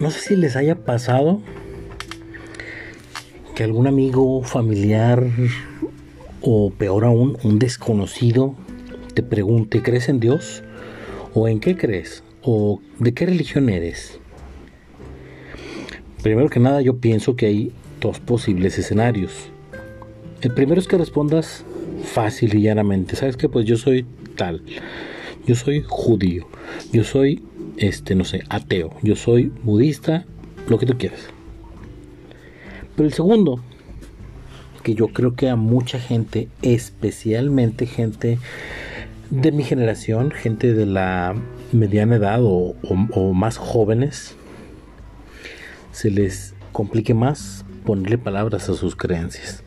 no sé si les haya pasado que algún amigo, familiar o peor aún, un desconocido te pregunte, ¿crees en Dios? ¿O en qué crees? ¿O de qué religión eres? Primero que nada yo pienso que hay dos posibles escenarios. El primero es que respondas fácil y llanamente. ¿Sabes qué? Pues yo soy tal. Yo soy judío. Yo soy, este, no sé, ateo. Yo soy budista. Lo que tú quieras. Pero el segundo, que yo creo que a mucha gente, especialmente gente de mi generación, gente de la mediana edad o, más jóvenes, se les complique más ponerle palabras a sus creencias.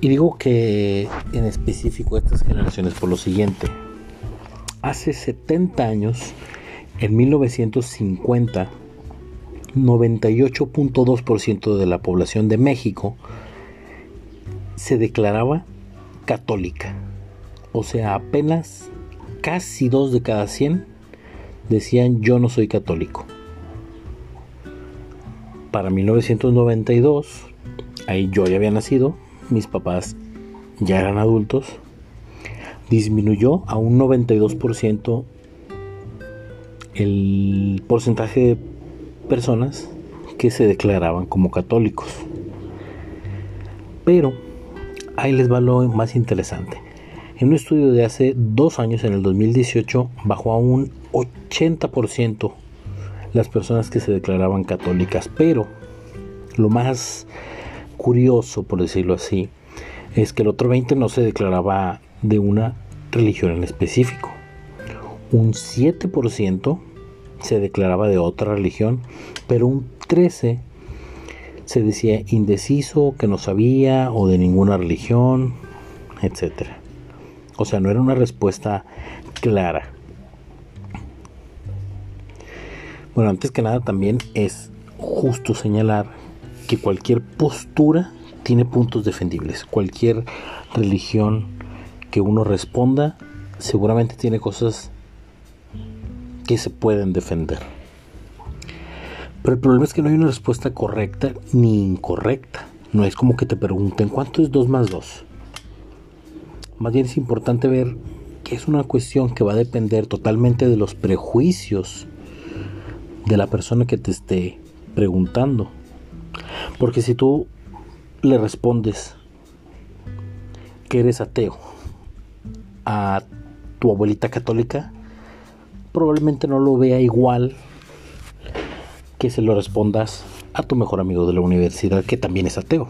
Y digo que en específico estas generaciones por lo siguiente. Hace 70 años, en 1950, 98.2% de la población de México se declaraba católica. O sea, apenas casi dos de cada 100 decían yo no soy católico. Para 1992, ahí yo ya había nacido, mis papás ya eran adultos, disminuyó a un 92% el porcentaje de personas que se declaraban como católicos. Pero ahí les va lo más interesante. En un estudio de hace dos años, en el 2018, bajó a un 80% las personas que se declaraban católicas. Pero lo más curioso, por decirlo así, es que el otro 20 no se declaraba de una religión en específico. Un 7% se declaraba de otra religión, pero un 13 se decía indeciso, que no sabía o de ninguna religión, etc. O sea, no era una respuesta clara. Bueno, antes que nada también es justo señalar que cualquier postura tiene puntos defendibles. Cualquier religión que uno responda seguramente tiene cosas que se pueden defender. Pero el problema es que no hay una respuesta correcta ni incorrecta. No es como que te pregunten cuánto es 2 más 2. Más bien es importante ver que es una cuestión que va a depender totalmente de los prejuicios de la persona que te esté preguntando. Porque si tú le respondes que eres ateo a tu abuelita católica, probablemente no lo vea igual que se lo respondas a tu mejor amigo de la universidad que también es ateo.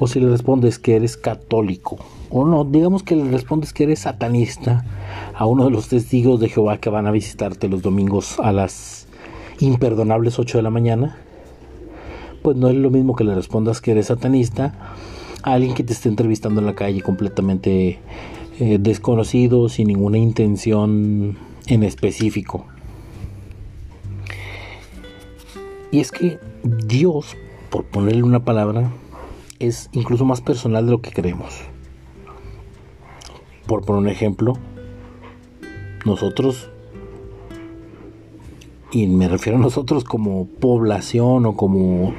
O si le respondes que eres católico, o no, digamos que le respondes que eres satanista a uno de los testigos de Jehová que van a visitarte los domingos a las imperdonables 8 de la mañana, pues no es lo mismo que le respondas que eres satanista a alguien que te esté entrevistando en la calle completamente eh, desconocido, sin ninguna intención en específico. Y es que Dios, por ponerle una palabra, es incluso más personal de lo que creemos. Por poner un ejemplo, nosotros y me refiero a nosotros como población o como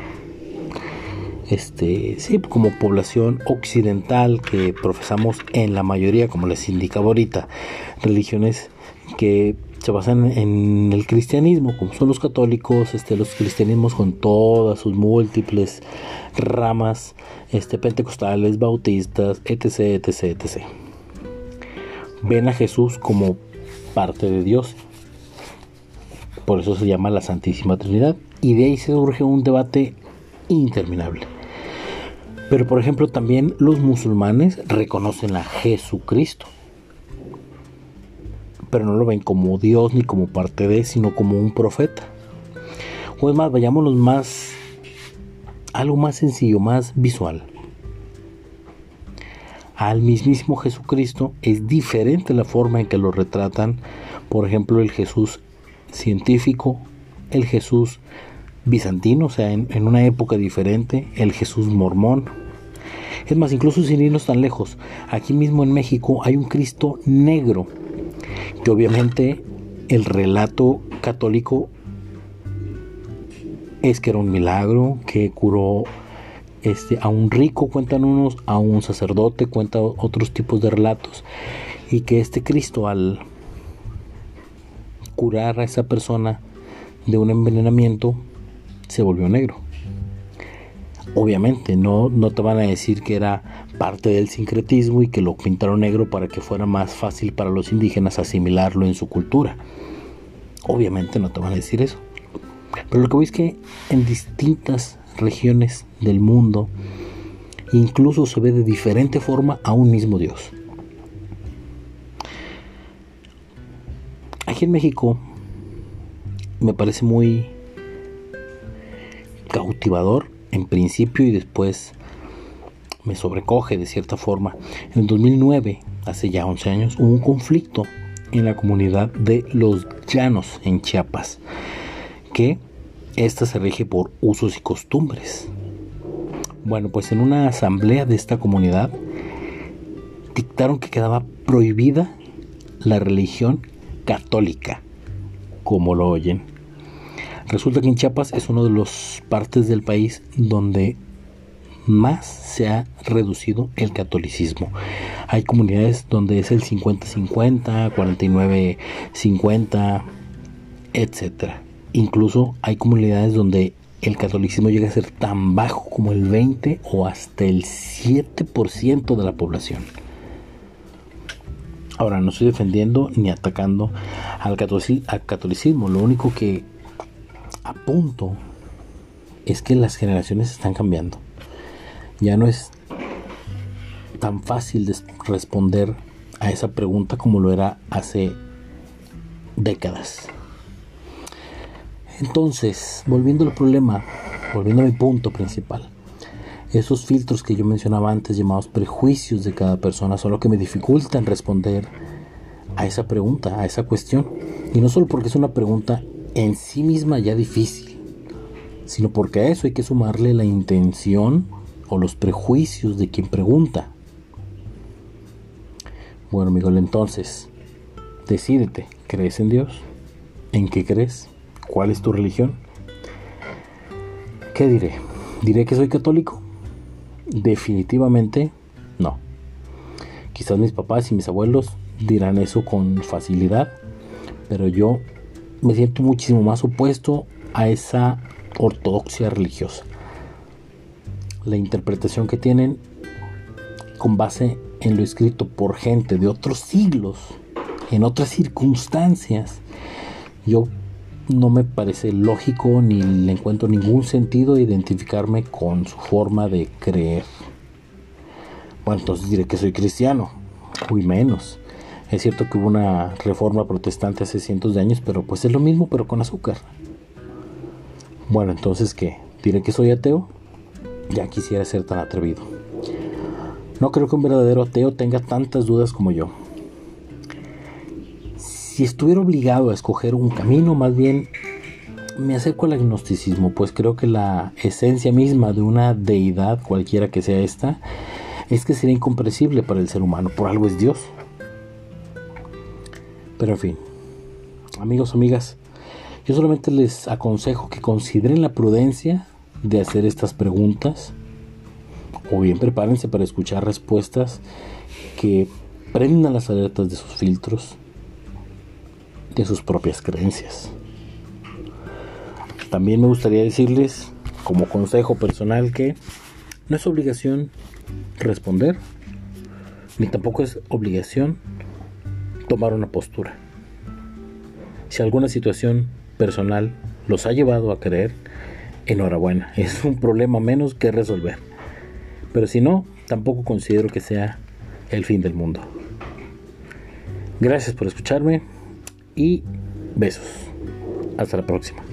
este sí como población occidental que profesamos en la mayoría como les indicaba ahorita religiones que se basan en el cristianismo como son los católicos este los cristianismos con todas sus múltiples ramas este pentecostales bautistas etc etc etc ven a Jesús como parte de Dios por eso se llama la Santísima Trinidad. Y de ahí se surge un debate interminable. Pero por ejemplo también los musulmanes reconocen a Jesucristo. Pero no lo ven como Dios ni como parte de, sino como un profeta. O es más, vayámonos más, algo más sencillo, más visual. Al mismísimo Jesucristo es diferente la forma en que lo retratan, por ejemplo, el Jesús científico, el Jesús bizantino, o sea, en, una época diferente, el Jesús mormón. Es más, incluso sin irnos tan lejos, aquí mismo en México hay un Cristo negro, que obviamente el relato católico es que era un milagro, que curó este, a un rico, cuentan unos, a un sacerdote, cuentan otros tipos de relatos, y que este Cristo al curar a esa persona de un envenenamiento se volvió negro. Obviamente, no, no te van a decir que era parte del sincretismo y que lo pintaron negro para que fuera más fácil para los indígenas asimilarlo en su cultura. Obviamente no te van a decir eso. Pero lo que voy es que en distintas regiones del mundo incluso se ve de diferente forma a un mismo Dios. Aquí en México me parece muy cautivador en principio y después me sobrecoge de cierta forma. En el 2009, hace ya 11 años, hubo un conflicto en la comunidad de los llanos en Chiapas, que esta se rige por usos y costumbres. Bueno, pues en una asamblea de esta comunidad dictaron que quedaba prohibida la religión católica, como lo oyen. Resulta que en Chiapas es una de las partes del país donde más se ha reducido el catolicismo. Hay comunidades donde es el 50-50, 49-50, etc. Incluso hay comunidades donde el catolicismo llega a ser tan bajo como el 20 o hasta el 7% de la población. Ahora, no estoy defendiendo ni atacando al catolicismo, lo único que apunto es que las generaciones están cambiando ya no es tan fácil de responder a esa pregunta como lo era hace décadas. Entonces, volviendo al problema, volviendo a mi punto principal, esos filtros que yo mencionaba antes llamados prejuicios de cada persona son lo que me dificultan responder a esa pregunta, a esa cuestión. Y no solo porque es una pregunta en sí misma ya difícil, sino porque a eso hay que sumarle la intención o los prejuicios de quien pregunta. Bueno, Miguel, entonces, decídete, ¿crees en Dios? ¿En qué crees? ¿Cuál es tu religión? ¿Qué diré? ¿Diré que soy católico? Definitivamente no. Quizás mis papás y mis abuelos dirán eso con facilidad, pero yo me siento muchísimo más opuesto a esa ortodoxia religiosa la interpretación que tienen con base en lo escrito por gente de otros siglos, en otras circunstancias, yo no me parece lógico ni le encuentro ningún sentido identificarme con su forma de creer. Bueno, entonces diré que soy cristiano, muy menos. Es cierto que hubo una reforma protestante hace cientos de años, pero pues es lo mismo, pero con azúcar. Bueno, entonces, ¿qué? ¿Diré que soy ateo? Ya quisiera ser tan atrevido. No creo que un verdadero ateo tenga tantas dudas como yo. Si estuviera obligado a escoger un camino, más bien me acerco al agnosticismo, pues creo que la esencia misma de una deidad, cualquiera que sea esta, es que sería incomprensible para el ser humano, por algo es Dios. Pero en fin, amigos, amigas, yo solamente les aconsejo que consideren la prudencia de hacer estas preguntas o bien prepárense para escuchar respuestas que prendan las alertas de sus filtros, de sus propias creencias. También me gustaría decirles, como consejo personal, que no es obligación responder, ni tampoco es obligación tomar una postura. Si alguna situación personal los ha llevado a creer, enhorabuena, es un problema menos que resolver. Pero si no, tampoco considero que sea el fin del mundo. Gracias por escucharme y besos. Hasta la próxima.